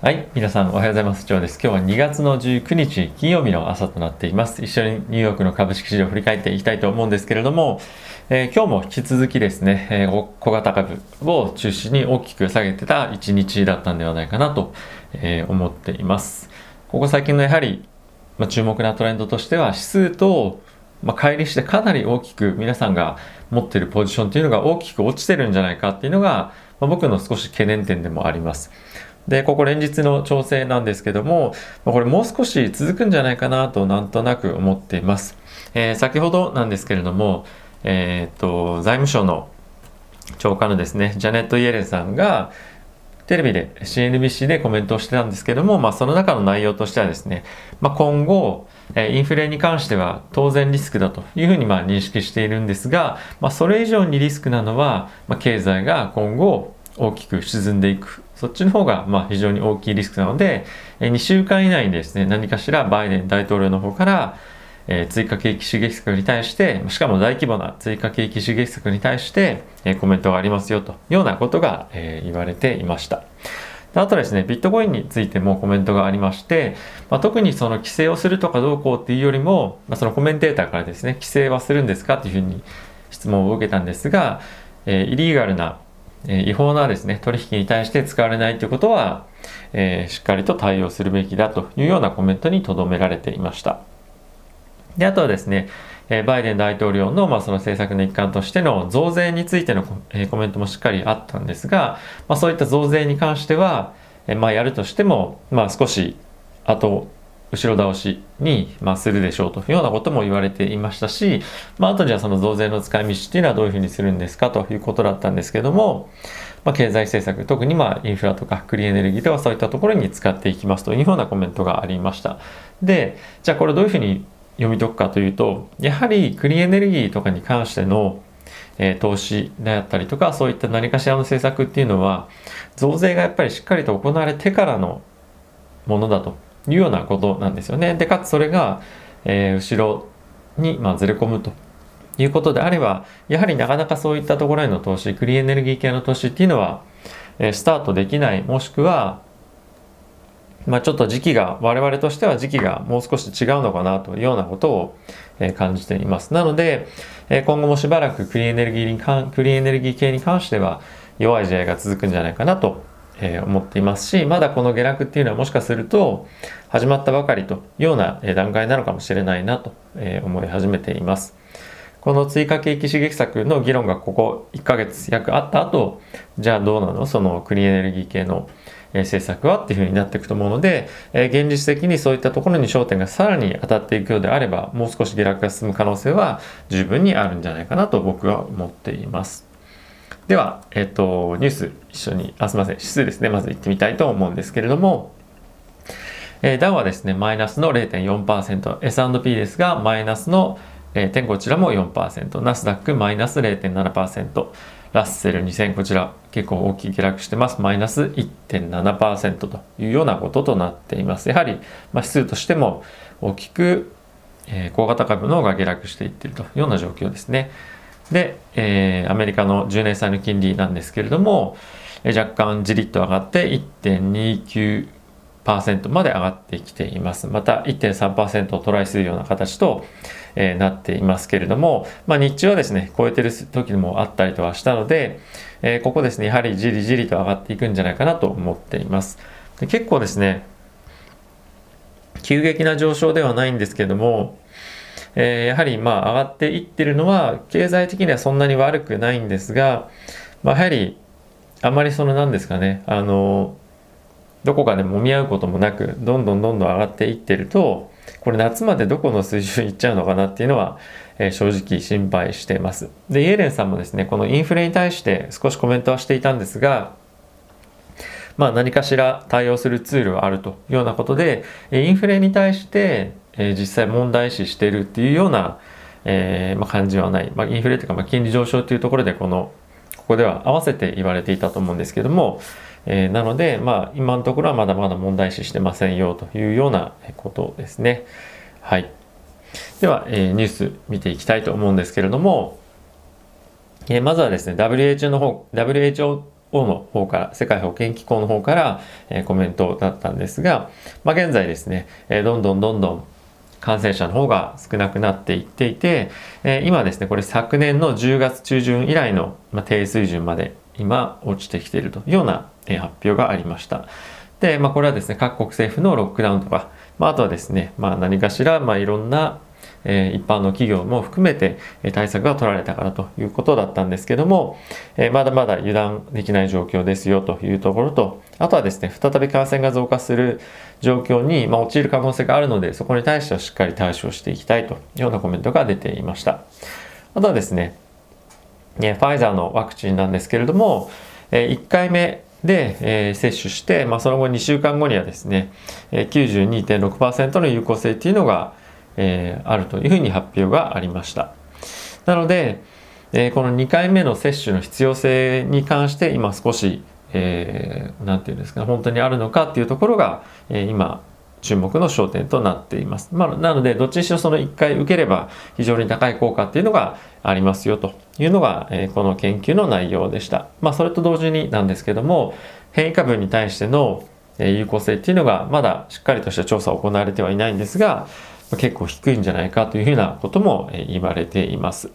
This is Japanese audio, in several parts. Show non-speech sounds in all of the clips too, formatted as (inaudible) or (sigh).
はい、皆さんおはようございます。ジョーです。今日は2月の19日金曜日の朝となっています。一緒にニューヨークの株式市場を振り返っていきたいと思うんですけれども、えー今日も引き続きですね、えー小型株を中心に大きく下げてた一日だったんではないかなと、えー思っています。ここ最近のやはり、まあ、注目なトレンドとしては指数と、まあ、乖離してかなり大きく皆さんが持っているポジションというのが大きく落ちてるんじゃないかっていうのが、まあ、僕の少し懸念点でもあります。で、ここ連日の調整なんですけども、これもう少し続くんじゃないかなとなんとなく思っています。えー先ほどなんですけれども、えーっと、財務省の長官のですね、ジャネット・イエレンさんが、テレビで CNBC でコメントをしてたんですけども、まあ、その中の内容としてはですね、まあ、今後、えインフレに関しては当然リスクだというふうにまあ認識しているんですが、まあ、それ以上にリスクなのは、まあ、経済が今後大きく沈んでいくそっちの方がまあ非常に大きいリスクなので、えー2週間以内にですね何かしらバイデン大統領の方から、え追加景気刺激策に対してしかも大規模な追加景気刺激策に対して、えコメントがありますよというようなことが、え言われていました。あとですね、ビットコインについてもコメントがありまして、まあ、特にその規制をするとかどうこうっていうよりも、まあ、そのコメンテーターからですね、規制はするんですかっていうふうに質問を受けたんですが、えーイリーガルな、え違法なですね、取引に対して使われないということは、えーしっかりと対応するべきだというようなコメントにとどめられていました。で、あとはですね、えバイデン大統領の,、まあその政策の一環としての増税についてのコ,、えコメントもしっかりあったんですが、まあ、そういった増税に関しては、えまあ、やるとしても、まあ、少し後後ろ倒しに、まあ、するでしょうというようなことも言われていましたし、まあ、あとじゃあその増税の使い道っていうのはどういうふうにするんですかということだったんですけども、まあ、経済政策特にまあインフラとかクリーンエネルギーとかそういったところに使っていきますというようなコメントがありました。でじゃあこれどういうふうに読み解くかというとやはりクリーンエネルギーとかに関しての、え投資であったりとかそういった何かしらの政策っていうのは増税がやっぱりしっかりと行われてからのものだと。いうようなことなんですよね。でかつそれが、えー後ろに、まあ、ずれ込むということであればやはりなかなかそういったところへの投資クリーンエネルギー系の投資っていうのは、えースタートできないもしくはまあ、ちょっと時期が我々としては時期がもう少し違うのかなというようなことを、え感じています。なので、え今後もしばらくクリーンエネルギーに関クリーンエネルギー系に関しては弱い試合が続くんじゃないかなと、えー思っていますしまだこの下落っていうのはもしかすると始まったばかりというようなえ段階なのかもしれないなとえ思い始めています。この追加景気刺激策の議論がここ1ヶ月約あった後じゃあどうなの？そのクリーンエネルギー系のえ政策はっていうふうになっていくと思うので、え現実的にそういったところに焦点がさらに当たっていくようであればもう少し下落が進む可能性は十分にあるんじゃないかなと僕は思っています。では、えっ、と、ニュース一緒に、あ、すみません、指数ですね、まず行ってみたいと思うんですけれども、えーダウはですね、マイナスの0.4%、S&P ですが、マイナスの0.5こちらも4%、ナスダックマイナス0.7%、ラッセル2000こちら結構大きい下落してます。マイナス1.7%というようなこととなっています。やはり、まあ、指数としても大きく、えー小型株の方が下落していっているというような状況ですね。で、えーアメリカの10年債の金利なんですけれども、えー若干じりっと上がって1.29%まで上がってきています。また1.3%をトライするような形と、えーなっていますけれども、まあ、日中はですね、超えてる時もあったりとはしたので、えーここですね、やはりじりじりと上がっていくんじゃないかなと思っています。で結構ですね、急激な上昇ではないんですけども、えーやはりまあ上がっていってるのは経済的にはそんなに悪くないんですが、まあ、やはりあまりその何ですかねあのどこかで揉み合うこともなくどんどんどんどん上がっていってるとこれ夏までどこの水準いっちゃうのかなっていうのは、えー正直心配しています。でイエレンさんもですねこのインフレに対して少しコメントはしていたんですがまあ、何かしら対応するツールはあるというようなことでインフレに対して、えー実際問題視しているっていうような、えーまあ、感じはない、まあ、インフレというか、まあ、金利上昇というところでこのここでは合わせて言われていたと思うんですけども、えーなので、まあ、今のところはまだまだ問題視してませんよというようなことですね。はい、では、えーニュース見ていきたいと思うんですけれども、えーまずはですね WHO の方 WHO の方から、世界保健機構の方から、えー、コメントだったんですが、まあ、現在ですね、えー、どんどんどんどん感染者の方が少なくなっていっていて、えー、今ですね、これ昨年の10月中旬以来の、まあ、低水準まで今落ちてきているというような、えー、発表がありました。で、まあ、これはですね、各国政府のロックダウンとか、まあ、あとはですね、まあ、何かしら、まあ、いろんなえ一般の企業も含めて対策が取られたからということだったんですけども、えまだまだ油断できない状況ですよというところと、あとはですね、再び感染が増加する状況に、ま陥る可能性があるので、そこに対してはしっかり対処していきたいというようなコメントが出ていました。あとはですね、ファイザーのワクチンなんですけれども、え1回目で、えー、接種して、まあ、その後2週間後にはですね、えー、92.6%の有効性っていうのが、えー、あるというふうに発表がありました。なので、えー、この2回目の接種の必要性に関して今少し、えー、て言うんですか、本当にあるのかっていうところが、えー、今注目の焦点となっています。まあ、なので、どっちにしろその1回受ければ非常に高い効果っていうのがありますよというのが、えー、この研究の内容でした。まあ、それと同時になんですけども、変異株に対しての有効性っていうのがまだしっかりとした調査を行われてはいないんですが、結構低いんじゃないかというふうなことも言われています。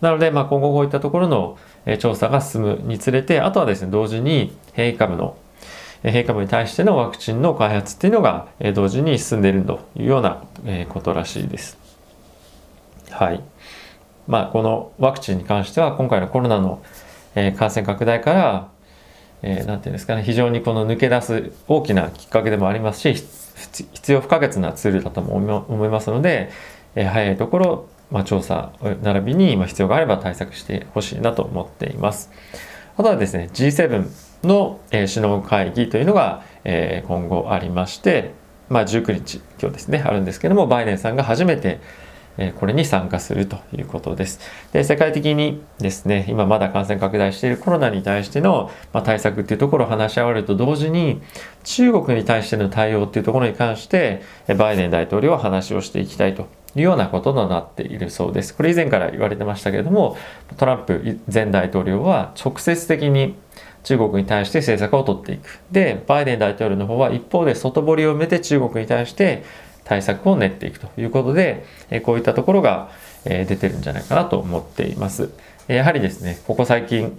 なので、まあ、今後こういったところの調査が進むにつれて、あとはですね、同時に変異株の変異株に対してのワクチンの開発っていうのが同時に進んでいるというようなことらしいです。はい。まあ、このワクチンに関しては今回のコロナの感染拡大から、えー、て言うんですかね、非常にこの抜け出す大きなきっかけでもありますし、必要不可欠なツールだとも思いますので、え早いところ、まあ、調査並びに、必要があれば対策してほしいなと思っています。あとはですね、G7 の、え首脳会議というのが、え今後ありまして、まあ、19日、今日ですね、あるんですけども、バイデンさんが初めて、これに参加するということです。で、世界的にですね、今まだ感染拡大しているコロナに対しての、ま対策っていうところを話し合われると同時に、中国に対しての対応っていうところに関して、バイデン大統領は話をしていきたいというようなこととなっているそうです。これ以前から言われてましたけれども、トランプ前大統領は直接的に中国に対して政策を取っていく。で、バイデン大統領の方は一方で外堀を埋めて中国に対して対策を練っていくということで、えこういったところが、え出てるんじゃないかなと思っています。やはりですね、ここ最近、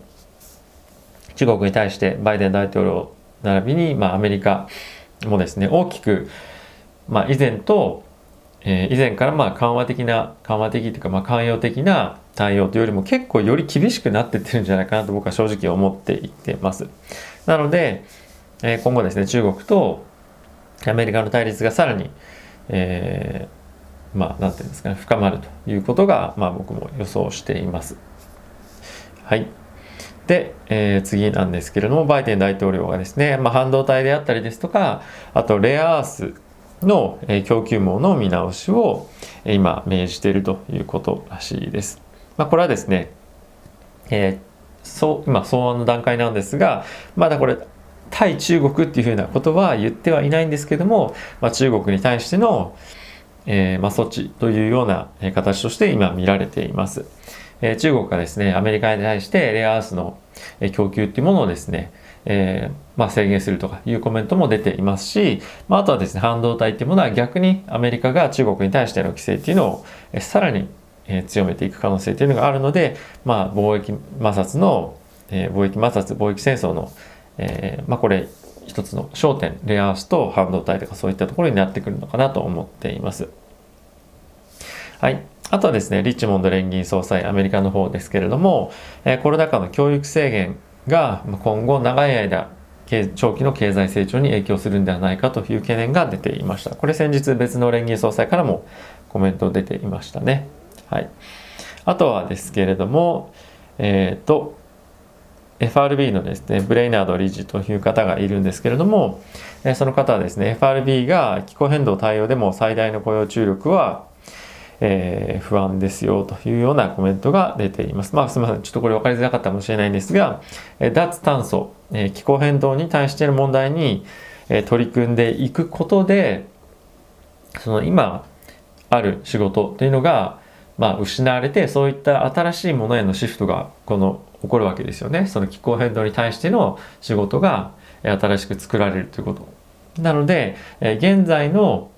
中国に対してバイデン大統領並びに、まあ、アメリカもですね、大きく、まあ、以前と、え、以前からまあ緩和的な、緩和的というか、まあ、寛容的な対応というよりも結構より厳しくなってってるんじゃないかなと僕は正直思っていってます。なので、え、今後ですね、中国とアメリカの対立がさらに、えー、まあ、なんていうんですかね、深まるということが、まあ、僕も予想しています。はい。で、えー、次なんですけれども、バイデン大統領がですね、まあ、半導体であったりですとか、あとレアアースの、えー、供給網の見直しを、えー、今命じているということらしいです。まあ、これはですね、えー、そう今草案の段階なんですがまだこれ対中国っていうふうなことは言ってはいないんですけども、まあ、中国に対しての、えー、まあ、措置というような形として今見られています。えー、中国がですね、アメリカに対してレアアースの供給っていうものをですね、えー、まあ、制限するとかいうコメントも出ていますし、まあ、あとはですね、半導体っていうものは逆にアメリカが中国に対しての規制っていうのをさらに強めていく可能性というのがあるので、まあ、貿易摩擦の、え、貿易摩擦貿易戦争のえー、まあ、これ一つの焦点レアアースと半導体とかそういったところになってくるのかなと思っています。はい。あとはですね、リッチモンド連銀総裁、アメリカの方ですけれども、えー、コロナ禍の教育制限が今後長い間、長期の経済成長に影響するんではないかという懸念が出ていました。これ先日別の連銀総裁からもコメント出ていましたね。はい。あとはですけれども、えっ、ー、と、FRB のですね、ブレイナード理事という方がいるんですけれども、その方はですね、FRB が気候変動対応でも最大の雇用注力は、えー、不安ですよというようなコメントが出ています。まあすみません。ちょっとこれ分かりづらかったかもしれないんですが、脱炭素、気候変動に対しての問題に取り組んでいくことで、その今ある仕事というのが、まあ、失われて、そういった新しいものへのシフトがこの起こるわけですよね。その気候変動に対しての仕事が新しく作られるということ。なので、現在の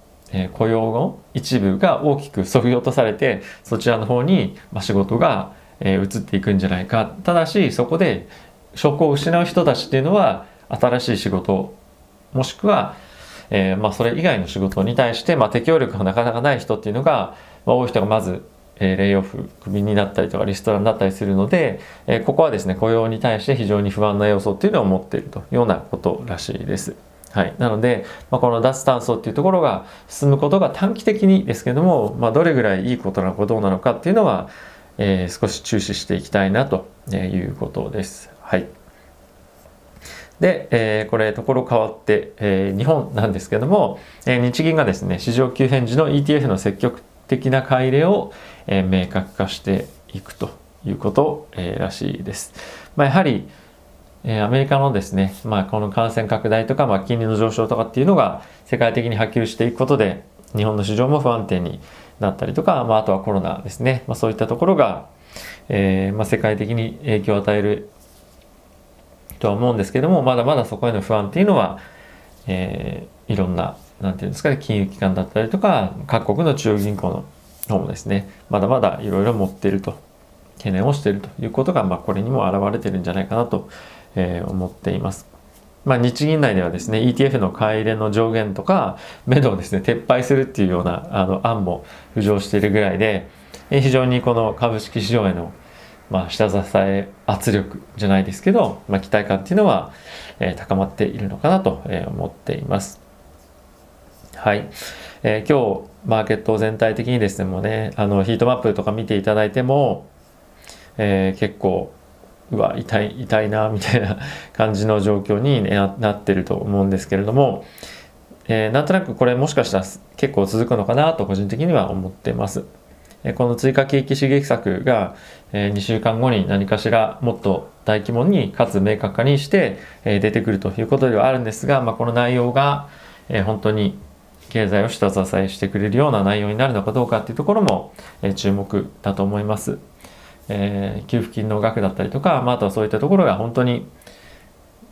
雇用の一部が大きく削ぎ落とされて、そちらの方に仕事が移っていくんじゃないか。ただし、そこで職を失う人たちっていうのは、新しい仕事、もしくは、えー、まあ、それ以外の仕事に対して、まあ、適応力がなかなかない人っていうのが、まあ、多い人がまずえレイオフ、クビになったりとかリストラになったりするので、えここはですね、雇用に対して非常に不安な要素っていうのを持っているというようなことらしいです。はい。なので、まあ、この脱炭素っていうところが進むことが短期的にですけども、まあ、どれぐらいいいことなのかどうなのかっていうのは、えー、少し注視していきたいなということです。はい。で、えー、これところ変わって、えー、日本なんですけども、え、日銀がですね、市場急変時の ETF の積極的な買い入れを、えー、明確化していくということ、えー、らしいです。まあ、やはり、えー、アメリカのですね、まあ、この感染拡大とか、まあ、金利の上昇とかっていうのが世界的に波及していくことで日本の市場も不安定になったりとか、まあ、あとはコロナですね、まあ、そういったところが、えーまあ、世界的に影響を与えるとは思うんですけどもまだまだそこへの不安っていうのは、えー、いろんななんていうんですかね、金融機関だったりとか、各国の中央銀行の方もですね、まだまだいろいろ持っていると、懸念をしているということが、まあ、これにも表れてるんじゃないかなと、えー、思っています。まあ、日銀内ではですね、ETF の買い入れの上限とか、目処をですね、撤廃するっていうようなあの案も浮上しているぐらいで、非常にこの株式市場への、まあ、下支え圧力じゃないですけど、まあ、期待感っていうのは、えー、高まっているのかなと思っています。はい。えー、今日、マーケット全体的にですね、もうね、あの、ヒートマップとか見ていただいても、えー、結構、うわ、痛い、痛いな、みたいな (laughs) 感じの状況に、ね、なってると思うんですけれども、えー、なんとなくこれもしかしたら結構続くのかなと個人的には思ってます。えこの追加景気刺激策が、え2週間後に何かしらもっと大規模にかつ明確化にして、え出てくるということではあるんですが、まあ、この内容が、え本当に経済を下支えしてくれるような内容になるのかどうかっていうところも、え注目だと思います。えー、給付金の額だったりとか、まあ、あとはそういったところが本当に、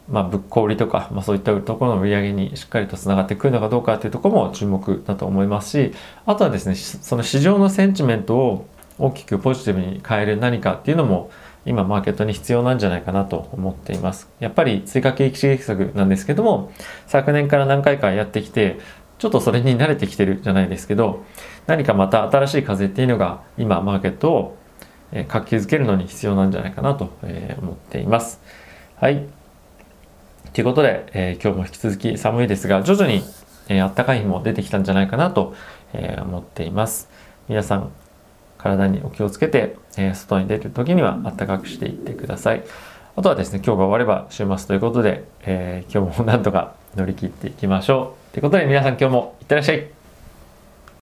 まあ、ぶっ売りとか、まあ、そういったところの売り上げにしっかりとつながってくるのかどうかっていうところも注目だと思いますし、あとはですね、その市場のセンチメントを大きくポジティブに変える何かっていうのも、今マーケットに必要なんじゃないかなと思っています。やっぱり追加景気刺激策なんですけども、昨年から何回かやってきて、ちょっとそれに慣れてきてるじゃないですけど何かまた新しい風っていうのが今マーケットを活気づけるのに必要なんじゃないかなと思っています。はい。ということで、えー、今日も引き続き寒いですが徐々に、えー、暖かい日も出てきたんじゃないかなと、えー、思っています。皆さん体にお気をつけて、えー、外に出る時には暖かくしていってください。あとはですね、今日が終われば週末ということで、えー、今日もなんとか乗り切っていきましょう。ということで皆さん今日もいってらっしゃい。